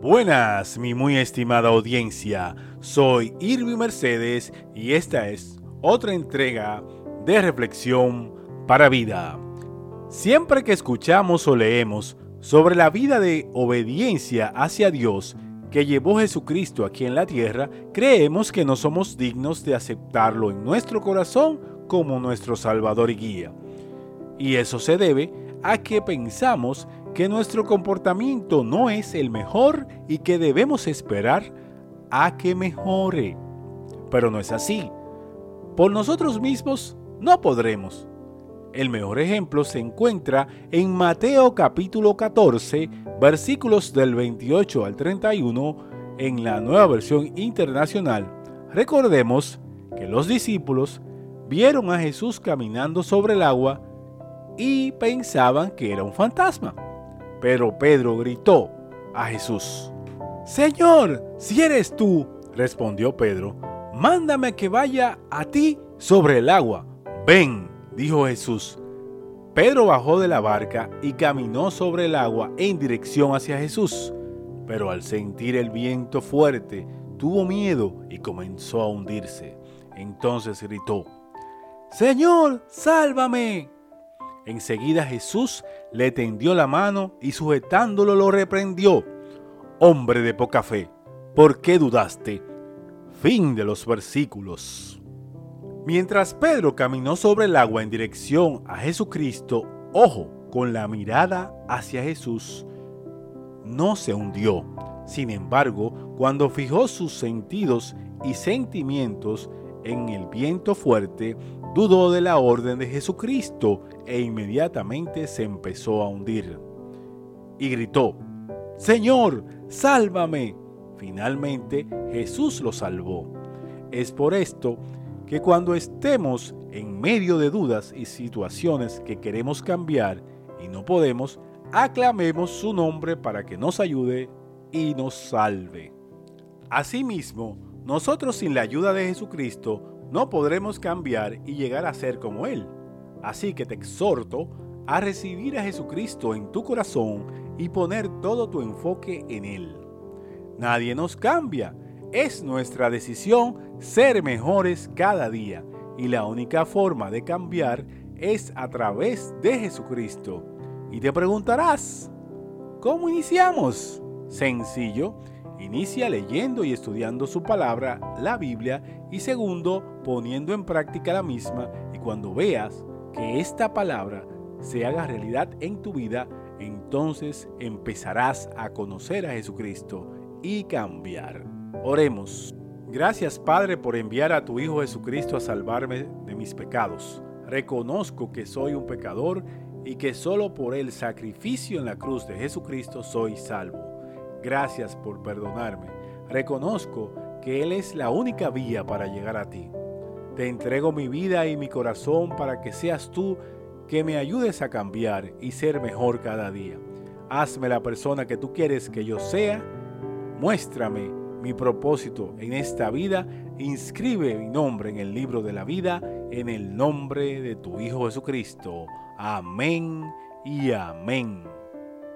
Buenas, mi muy estimada audiencia. Soy Irvi Mercedes y esta es otra entrega de Reflexión para Vida. Siempre que escuchamos o leemos sobre la vida de obediencia hacia Dios que llevó Jesucristo aquí en la tierra, creemos que no somos dignos de aceptarlo en nuestro corazón como nuestro Salvador y guía. Y eso se debe a que pensamos que nuestro comportamiento no es el mejor y que debemos esperar a que mejore. Pero no es así. Por nosotros mismos no podremos. El mejor ejemplo se encuentra en Mateo capítulo 14, versículos del 28 al 31 en la nueva versión internacional. Recordemos que los discípulos vieron a Jesús caminando sobre el agua y pensaban que era un fantasma. Pero Pedro gritó a Jesús, Señor, si eres tú, respondió Pedro, mándame que vaya a ti sobre el agua. Ven, dijo Jesús. Pedro bajó de la barca y caminó sobre el agua en dirección hacia Jesús, pero al sentir el viento fuerte, tuvo miedo y comenzó a hundirse. Entonces gritó, Señor, sálvame. Enseguida Jesús le tendió la mano y sujetándolo lo reprendió. Hombre de poca fe, ¿por qué dudaste? Fin de los versículos. Mientras Pedro caminó sobre el agua en dirección a Jesucristo, ojo, con la mirada hacia Jesús, no se hundió. Sin embargo, cuando fijó sus sentidos y sentimientos en el viento fuerte, dudó de la orden de Jesucristo e inmediatamente se empezó a hundir. Y gritó, Señor, sálvame. Finalmente Jesús lo salvó. Es por esto que cuando estemos en medio de dudas y situaciones que queremos cambiar y no podemos, aclamemos su nombre para que nos ayude y nos salve. Asimismo, nosotros sin la ayuda de Jesucristo no podremos cambiar y llegar a ser como Él. Así que te exhorto a recibir a Jesucristo en tu corazón y poner todo tu enfoque en Él. Nadie nos cambia. Es nuestra decisión ser mejores cada día y la única forma de cambiar es a través de Jesucristo. Y te preguntarás, ¿cómo iniciamos? Sencillo, inicia leyendo y estudiando su palabra, la Biblia, y segundo, poniendo en práctica la misma y cuando veas que esta palabra se haga realidad en tu vida, entonces empezarás a conocer a Jesucristo y cambiar. Oremos. Gracias Padre por enviar a tu Hijo Jesucristo a salvarme de mis pecados. Reconozco que soy un pecador y que solo por el sacrificio en la cruz de Jesucristo soy salvo. Gracias por perdonarme. Reconozco que Él es la única vía para llegar a ti. Te entrego mi vida y mi corazón para que seas tú que me ayudes a cambiar y ser mejor cada día. Hazme la persona que tú quieres que yo sea. Muéstrame mi propósito en esta vida. Inscribe mi nombre en el libro de la vida en el nombre de tu Hijo Jesucristo. Amén y amén.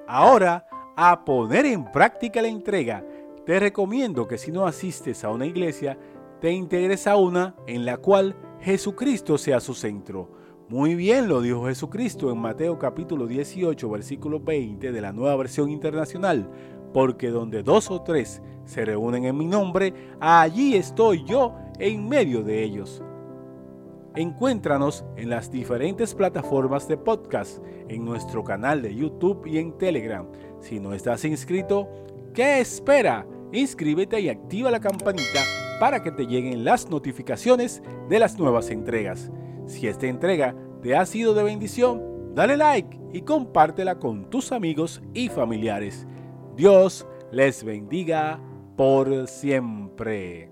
Ahora, a poner en práctica la entrega, te recomiendo que si no asistes a una iglesia, te integres a una en la cual Jesucristo sea su centro. Muy bien lo dijo Jesucristo en Mateo capítulo 18, versículo 20 de la nueva versión internacional, porque donde dos o tres se reúnen en mi nombre, allí estoy yo en medio de ellos. Encuéntranos en las diferentes plataformas de podcast, en nuestro canal de YouTube y en Telegram. Si no estás inscrito, ¿qué espera? Inscríbete y activa la campanita para que te lleguen las notificaciones de las nuevas entregas. Si esta entrega te ha sido de bendición, dale like y compártela con tus amigos y familiares. Dios les bendiga por siempre.